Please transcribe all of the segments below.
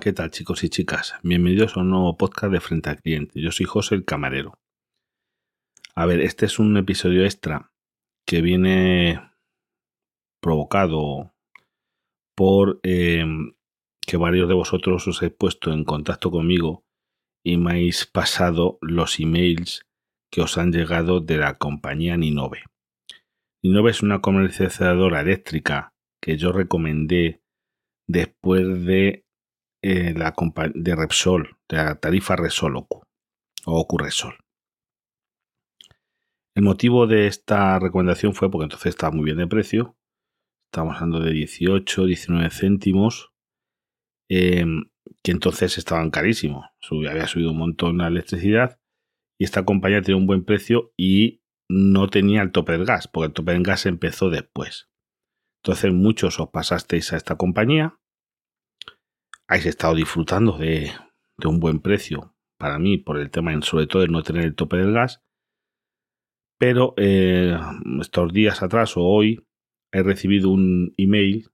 ¿Qué tal chicos y chicas? Bienvenidos a un nuevo podcast de Frente al Cliente. Yo soy José el Camarero. A ver, este es un episodio extra que viene provocado por eh, que varios de vosotros os he puesto en contacto conmigo y me habéis pasado los emails que os han llegado de la compañía Ninove. Ninove es una comercializadora eléctrica que yo recomendé después de eh, la de Repsol, de la tarifa Resol o Ocurresol. El motivo de esta recomendación fue porque entonces estaba muy bien de precio. Estamos hablando de 18, 19 céntimos. Em, que entonces estaban carísimos. Había subido un montón la electricidad y esta compañía tenía un buen precio y no tenía el tope del gas, porque el tope del gas empezó después. Entonces muchos os pasasteis a esta compañía, habéis estado disfrutando de, un buen precio para mí por el tema sobre todo de no tener el tope del gas, pero eh, estos días atrás o hoy he recibido un email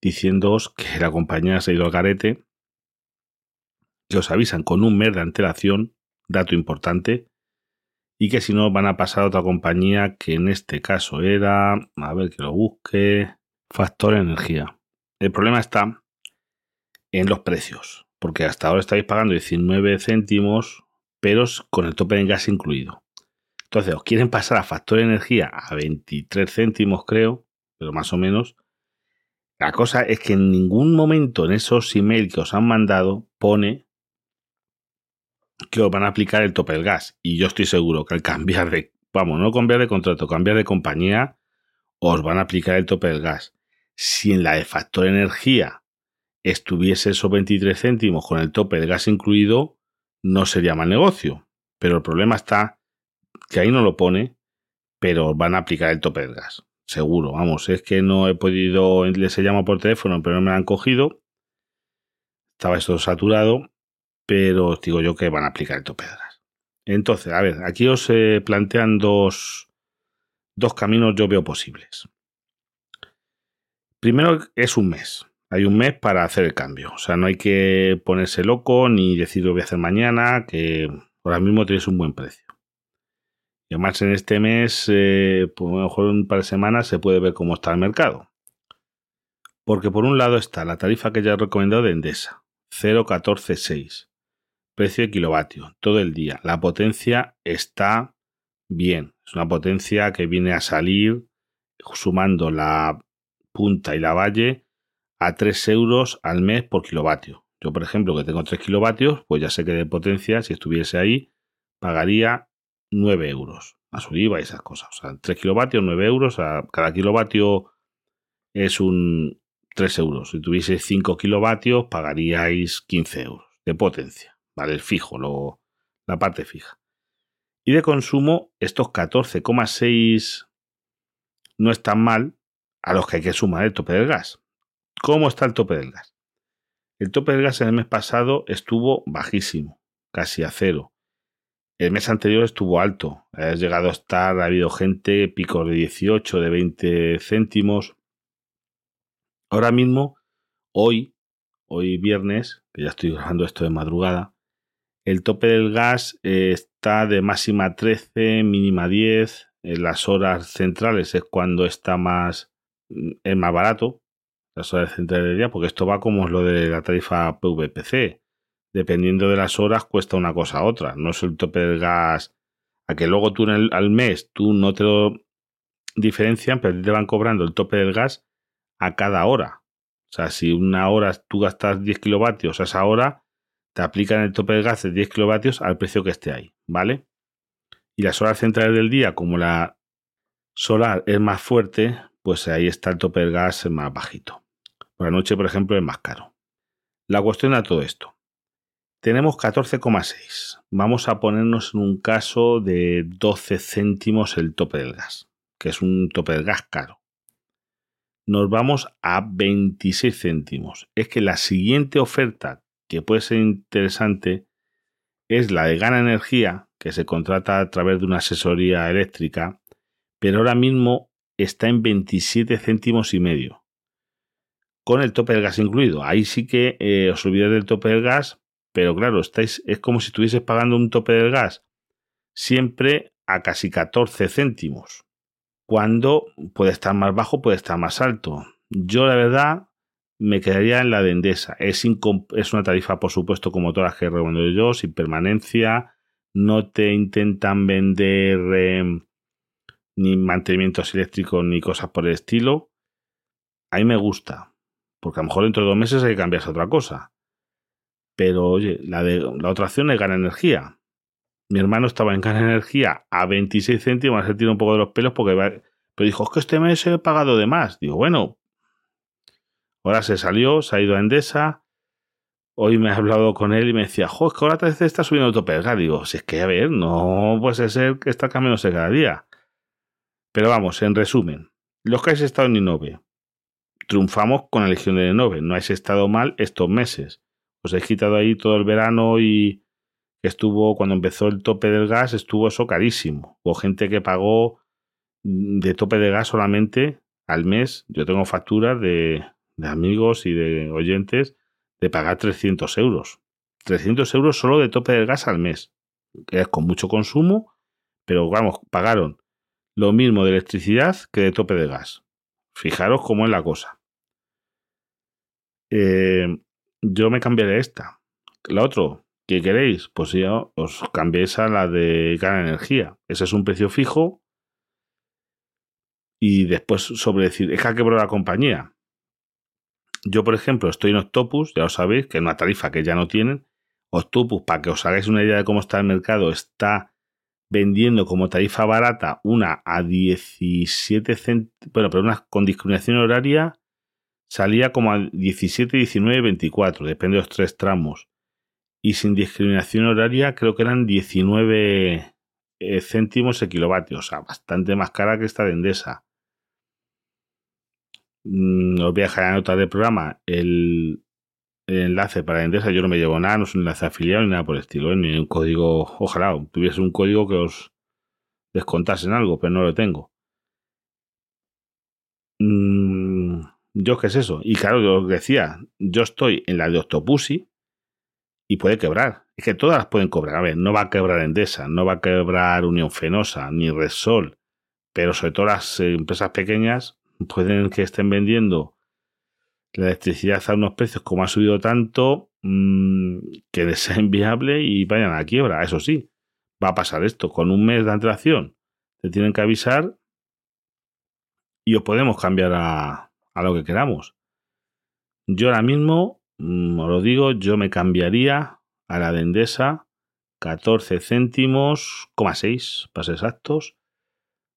diciéndoos que la compañía se ha ido al garete que os avisan con un mes de antelación, dato importante, y que si no van a pasar a otra compañía que en este caso era, a ver que lo busque, Factor Energía. El problema está en los precios, porque hasta ahora estáis pagando 19 céntimos, pero con el tope de gas incluido. Entonces, os quieren pasar a Factor Energía a 23 céntimos, creo, pero más o menos. La cosa es que en ningún momento en esos emails que os han mandado pone que os van a aplicar el tope del gas. Y yo estoy seguro que al cambiar de, vamos, no cambiar de contrato, cambiar de compañía, os van a aplicar el tope del gas. Si en la de factor energía estuviese esos 23 céntimos con el tope del gas incluido, no sería mal negocio. Pero el problema está que ahí no lo pone, pero van a aplicar el tope del gas. Seguro, vamos, es que no he podido, les he llamado por teléfono, pero no me han cogido. Estaba esto saturado pero os digo yo que van a aplicar el tope de. Entonces, a ver, aquí os eh, plantean dos, dos caminos yo veo posibles. Primero es un mes. Hay un mes para hacer el cambio. O sea, no hay que ponerse loco ni decir lo voy a hacer mañana, que ahora mismo tienes un buen precio. Y además en este mes, eh, pues a lo mejor un par de semanas se puede ver cómo está el mercado. Porque por un lado está la tarifa que ya he recomendado de Endesa, 0,146. Precio de kilovatio, todo el día. La potencia está bien. Es una potencia que viene a salir sumando la punta y la valle a 3 euros al mes por kilovatio. Yo, por ejemplo, que tengo 3 kilovatios, pues ya sé que de potencia, si estuviese ahí, pagaría 9 euros. Su IVA y esas cosas. O sea, 3 kilovatios, 9 euros. Cada kilovatio es un 3 euros. Si tuviese 5 kilovatios, pagaríais 15 euros de potencia. ¿Vale? El fijo, lo, la parte fija. Y de consumo, estos 14,6 no están mal a los que hay que sumar el tope del gas. ¿Cómo está el tope del gas? El tope del gas en el mes pasado estuvo bajísimo, casi a cero. El mes anterior estuvo alto, ha llegado a estar, ha habido gente, picos de 18, de 20 céntimos. Ahora mismo, hoy, hoy viernes, que ya estoy grabando esto de madrugada, el tope del gas eh, está de máxima 13, mínima 10. En las horas centrales es cuando está más, mm, es más barato. Las horas centrales del día, porque esto va como lo de la tarifa PVPC. Dependiendo de las horas, cuesta una cosa u otra. No es el tope del gas. A que luego tú al mes tú no te lo diferencian, pero te van cobrando el tope del gas a cada hora. O sea, si una hora tú gastas 10 kilovatios a esa hora, te aplican el tope de gas de 10 kilovatios al precio que esté ahí, ¿vale? Y las horas centrales del día, como la solar es más fuerte, pues ahí está el tope del gas más bajito. Por la noche, por ejemplo, es más caro. La cuestión a todo esto. Tenemos 14,6. Vamos a ponernos en un caso de 12 céntimos el tope del gas, que es un tope del gas caro. Nos vamos a 26 céntimos. Es que la siguiente oferta que puede ser interesante es la de Gana Energía, que se contrata a través de una asesoría eléctrica, pero ahora mismo está en 27 céntimos y medio. Con el tope del gas incluido. Ahí sí que eh, os olvidáis del tope del gas, pero claro, estáis, es como si estuvieses pagando un tope del gas siempre a casi 14 céntimos. Cuando puede estar más bajo, puede estar más alto. Yo, la verdad, me quedaría en la de Endesa. Es, es una tarifa, por supuesto, como todas las que recomiendo yo, sin permanencia. No te intentan vender em, ni mantenimientos eléctricos ni cosas por el estilo. A mí me gusta, porque a lo mejor dentro de dos meses hay que cambiarse a otra cosa. Pero oye, la, de, la otra opción es ganar energía. Mi hermano estaba en Gana Energía a 26 céntimos, se tiró un poco de los pelos porque pero dijo, es que este mes he pagado de más. Digo, bueno, ahora se salió, se ha ido a Endesa. Hoy me he hablado con él y me decía, jo, es que ahora vez está subiendo tope Digo, si es que, a ver, no puede ser que está cambiándose cada día. Pero vamos, en resumen, los que habéis estado en Innove, triunfamos con la elección de Innove. No habéis estado mal estos meses. Os he quitado ahí todo el verano y estuvo, cuando empezó el tope del gas, estuvo eso carísimo. Hubo gente que pagó mm, de tope de gas solamente al mes. Yo tengo facturas de, amigos y de oyentes de pagar 300 euros. 300 euros solo de tope del gas al mes. Que es con mucho consumo, pero vamos, pagaron lo mismo de electricidad que de tope de gas. Fijaros cómo es la cosa. Eh, yo me cambiaré esta. La otra, ¿Qué queréis? Pues ya os cambiéis a la de Gana Energía. Ese es un precio fijo. Y después sobre decir, es que ha quebrado la compañía. Yo, por ejemplo, estoy en Octopus, ya lo sabéis, que es una tarifa que ya no tienen. Octopus, para que os hagáis una idea de cómo está el mercado, está vendiendo como tarifa barata una a 17 céntimos, bueno, pero una con discriminación horaria salía como a 17, 19, 24, depende de los tres tramos y sin discriminación horaria creo que eran 19 eh, céntimos el kilovatio, o sea, bastante más cara que esta de Endesa. Mm, os voy a dejar en la nota del programa el, enlace para Endesa. Yo no me llevo nada, no es un enlace afiliado ni nada por el estilo, ¿eh? ni un código. Ojalá tuviese un código que os descontasen algo, pero no lo tengo. Mm, yo qué es eso. Y claro, yo os decía, yo estoy en la de Octopussy, y puede quebrar. Es que todas las pueden cobrar. A ver, no va a quebrar Endesa, no va a quebrar Unión Fenosa, ni Resol, pero sobre todo las empresas pequeñas pueden que estén vendiendo la electricidad a unos precios como ha subido tanto mmm, que sea inviable y vayan a la quiebra. Eso sí, va a pasar esto. Con un mes de antelación te tienen que avisar y os podemos cambiar a, a lo que queramos. Yo ahora mismo Mm, os lo digo, yo me cambiaría a la de Endesa 14 céntimos, 6 para ser exactos.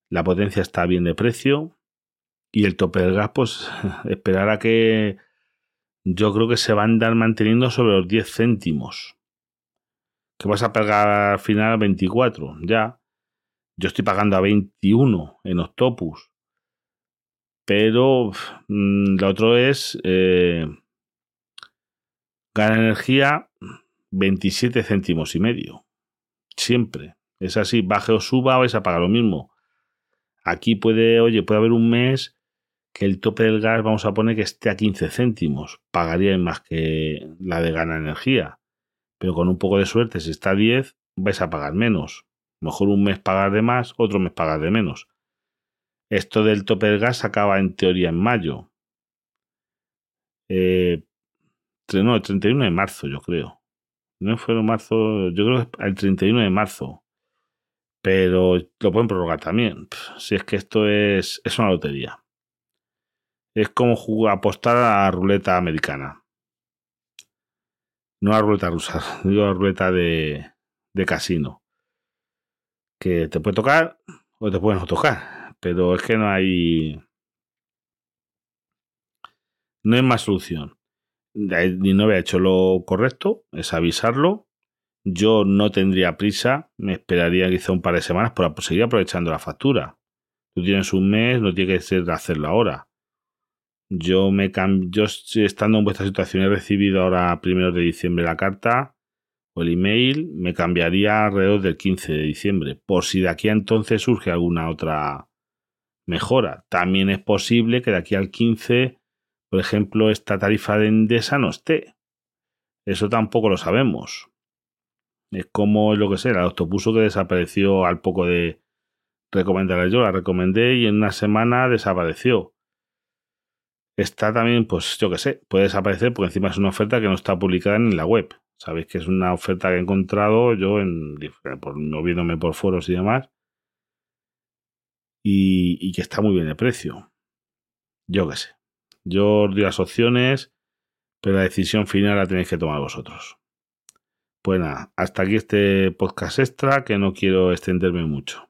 La potencia está bien de precio. Y el tope del gas, pues esperar a que yo creo que se va a andar manteniendo sobre los 10 céntimos. Que vas a pagar al final 24, ya. Yo estoy pagando a 21 en Octopus. Pero mm, lo otro es eh, Gana energía 27 céntimos y medio. Siempre. Es así, baje o suba, vais a pagar lo mismo. Aquí puede, oye, puede haber un mes que el tope del gas, vamos a poner que esté a 15 céntimos. Pagaría más que la de gana energía. Pero con un poco de suerte, si está a 10, vais a pagar menos. Mejor un mes pagar de más, otro mes pagar de menos. Esto del tope del gas acaba en teoría en mayo. Eh, no, el 31 de marzo, yo creo. No fue en marzo, yo creo que el 31 de marzo. Pero lo pueden prorrogar también. Si es que esto es, es una lotería. Es como jugar, apostar a la ruleta americana. No a ruleta rusa, digo a ruleta de, de casino. Que te puede tocar o te puede no tocar. Pero es que no hay. No hay más solución no había hecho lo correcto, es avisarlo. Yo no tendría prisa, me esperaría quizá un par de semanas para seguir aprovechando la factura. Tú tienes un mes, no tiene que ser hacerlo ahora. Yo me yo estando en vuestra situación he recibido ahora primero de diciembre la carta o el email, me cambiaría alrededor del 15 de diciembre, por si de aquí a entonces surge alguna otra mejora. También es posible que de aquí al 15, por ejemplo, esta tarifa de Endesa no esté. Eso tampoco lo sabemos. Es como lo que sé, el autopuso que desapareció al poco de recomendarla yo. La recomendé y en una semana desapareció. Está también, pues yo que sé, puede desaparecer porque encima es una oferta que no está publicada en la web. Sabéis que es una oferta que he encontrado yo en, por, moviéndome por foros y demás. Y, que está muy bien de precio. Yo qué sé. Yo os doy las opciones, pero la decisión final la tenéis que tomar vosotros. Pues hasta aquí este podcast extra que no quiero extenderme mucho.